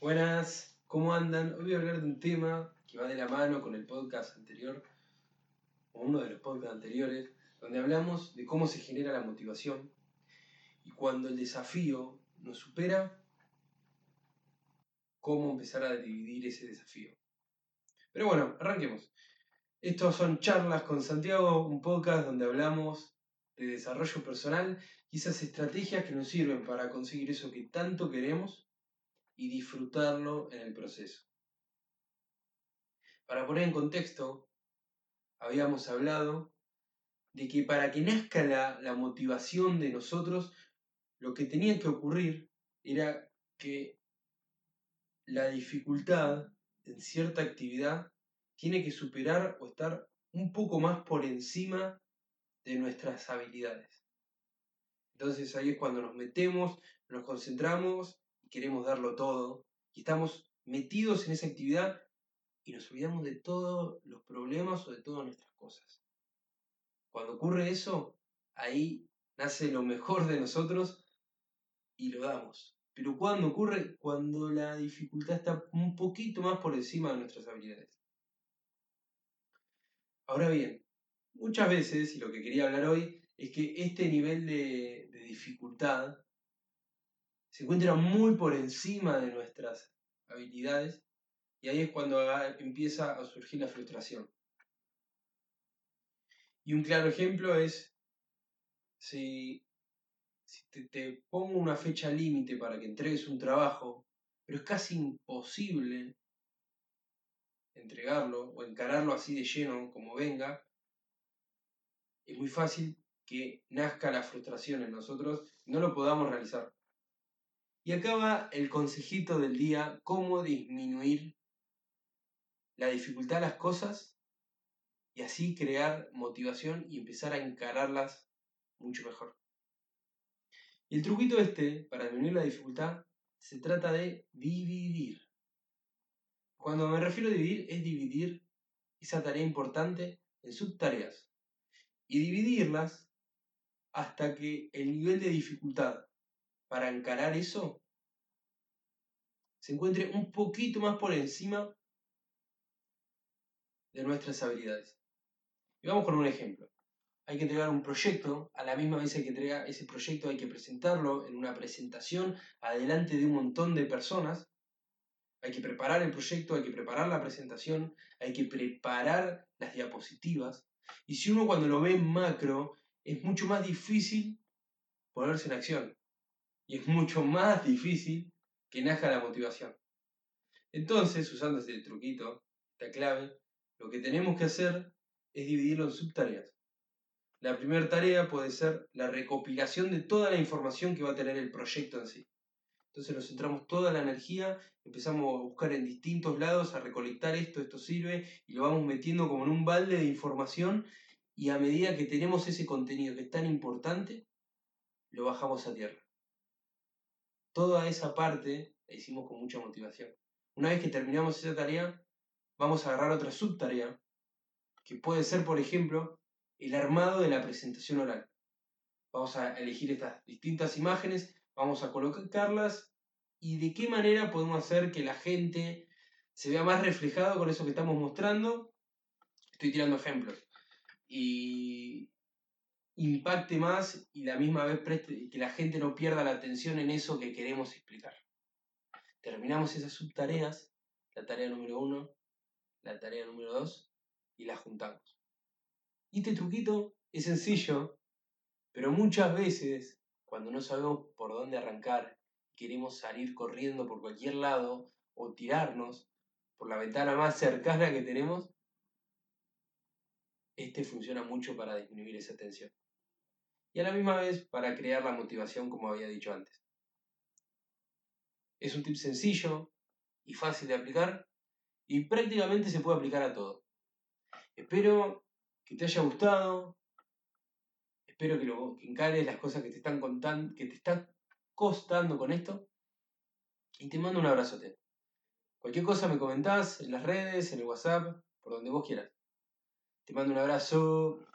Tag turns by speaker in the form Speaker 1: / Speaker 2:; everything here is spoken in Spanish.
Speaker 1: Buenas, ¿cómo andan? Hoy voy a hablar de un tema que va de la mano con el podcast anterior, o uno de los podcasts anteriores, donde hablamos de cómo se genera la motivación y cuando el desafío nos supera, cómo empezar a dividir ese desafío. Pero bueno, arranquemos. Estos son charlas con Santiago, un podcast donde hablamos de desarrollo personal y esas estrategias que nos sirven para conseguir eso que tanto queremos y disfrutarlo en el proceso. Para poner en contexto, habíamos hablado de que para que nazca la, motivación de nosotros, lo que tenía que ocurrir era que la dificultad en cierta actividad tiene que superar o estar un poco más por encima de nuestras habilidades. Entonces ahí es cuando nos metemos, nos concentramos queremos darlo todo y estamos metidos en esa actividad y nos olvidamos de todos los problemas o de todas nuestras cosas. Cuando ocurre eso, ahí nace lo mejor de nosotros y lo damos. Pero cuando ocurre, cuando la dificultad está un poquito más por encima de nuestras habilidades. Ahora bien, muchas veces, y lo que quería hablar hoy, es que este nivel de, de dificultad se encuentra muy por encima de nuestras habilidades y ahí es cuando empieza a surgir la frustración. Y un claro ejemplo es si, te, te pongo una fecha límite para que entregues un trabajo, pero es casi imposible entregarlo o encararlo así de lleno como venga, es muy fácil que nazca la frustración en nosotros no lo podamos realizar. Y acá va el consejito del día, cómo disminuir la dificultad de las cosas y así crear motivación y empezar a encararlas mucho mejor. Y el truquito este, para disminuir la dificultad, se trata de dividir. Cuando me refiero a dividir, es dividir esa tarea importante en subtareas. Y dividirlas hasta que el nivel de dificultad para encarar eso se encuentre un poquito más por encima de nuestras habilidades. Y vamos con un ejemplo. Hay que entregar un proyecto, a la misma vez que entregar ese proyecto, hay que presentarlo en una presentación adelante de un montón de personas. Hay que preparar el proyecto, hay que preparar la presentación, hay que preparar las diapositivas. Y si uno cuando lo ve en macro, es mucho más difícil ponerse en acción y es mucho más difícil que nazca la motivación. Entonces, usando este truquito, esta clave, lo que tenemos que hacer es dividirlo en subtareas. La primera tarea puede ser la recopilación de toda la información que va a tener el proyecto en sí. Entonces nos centramos toda la energía, empezamos a buscar en distintos lados, a recolectar esto, esto sirve, y lo vamos metiendo como en un balde de información, y a medida que tenemos ese contenido que es tan importante, lo bajamos a tierra toda esa parte la hicimos con mucha motivación. Una vez que terminamos esa tarea, vamos a agarrar otra subtarea, que puede ser, por ejemplo, el armado de la presentación oral. Vamos a elegir estas distintas imágenes, vamos a colocarlas y de qué manera podemos hacer que la gente se vea más reflejado con eso que estamos mostrando. Estoy tirando ejemplos. Y impacte más y la misma vez que la gente no pierda la atención en eso que queremos explicar. Terminamos esas subtareas, la tarea número uno, la tarea número dos, y las juntamos. Este truquito es sencillo, pero muchas veces, cuando no sabemos por dónde arrancar, queremos salir corriendo por cualquier lado o tirarnos por la ventana más cercana que tenemos, este funciona mucho para disminuir esa tensión y a la misma vez para crear la motivación como había dicho antes. Es un tip sencillo y fácil de aplicar y prácticamente se puede aplicar a todo. Espero que te haya gustado, espero que, lo, que encares las cosas que te están contando, que te están costando con esto y te mando un abrazote. Cualquier cosa me comentás en las redes, en el WhatsApp, por donde vos quieras. Te mando un abrazo.